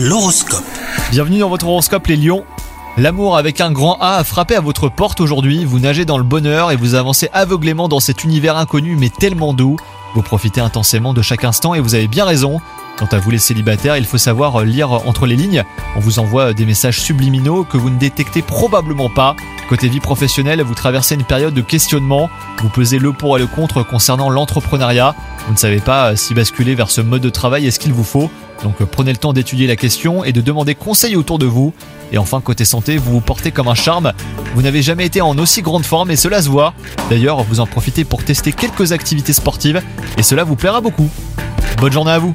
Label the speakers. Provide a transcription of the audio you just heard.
Speaker 1: L'horoscope.
Speaker 2: Bienvenue dans votre horoscope les lions. L'amour avec un grand A a frappé à votre porte aujourd'hui, vous nagez dans le bonheur et vous avancez aveuglément dans cet univers inconnu mais tellement doux. Vous profitez intensément de chaque instant et vous avez bien raison. Quant à vous les célibataires, il faut savoir lire entre les lignes. On vous envoie des messages subliminaux que vous ne détectez probablement pas. Côté vie professionnelle, vous traversez une période de questionnement. Vous pesez le pour et le contre concernant l'entrepreneuriat. Vous ne savez pas si basculer vers ce mode de travail est ce qu'il vous faut. Donc prenez le temps d'étudier la question et de demander conseil autour de vous. Et enfin, côté santé, vous vous portez comme un charme. Vous n'avez jamais été en aussi grande forme et cela se voit. D'ailleurs, vous en profitez pour tester quelques activités sportives et cela vous plaira beaucoup. Bonne journée à vous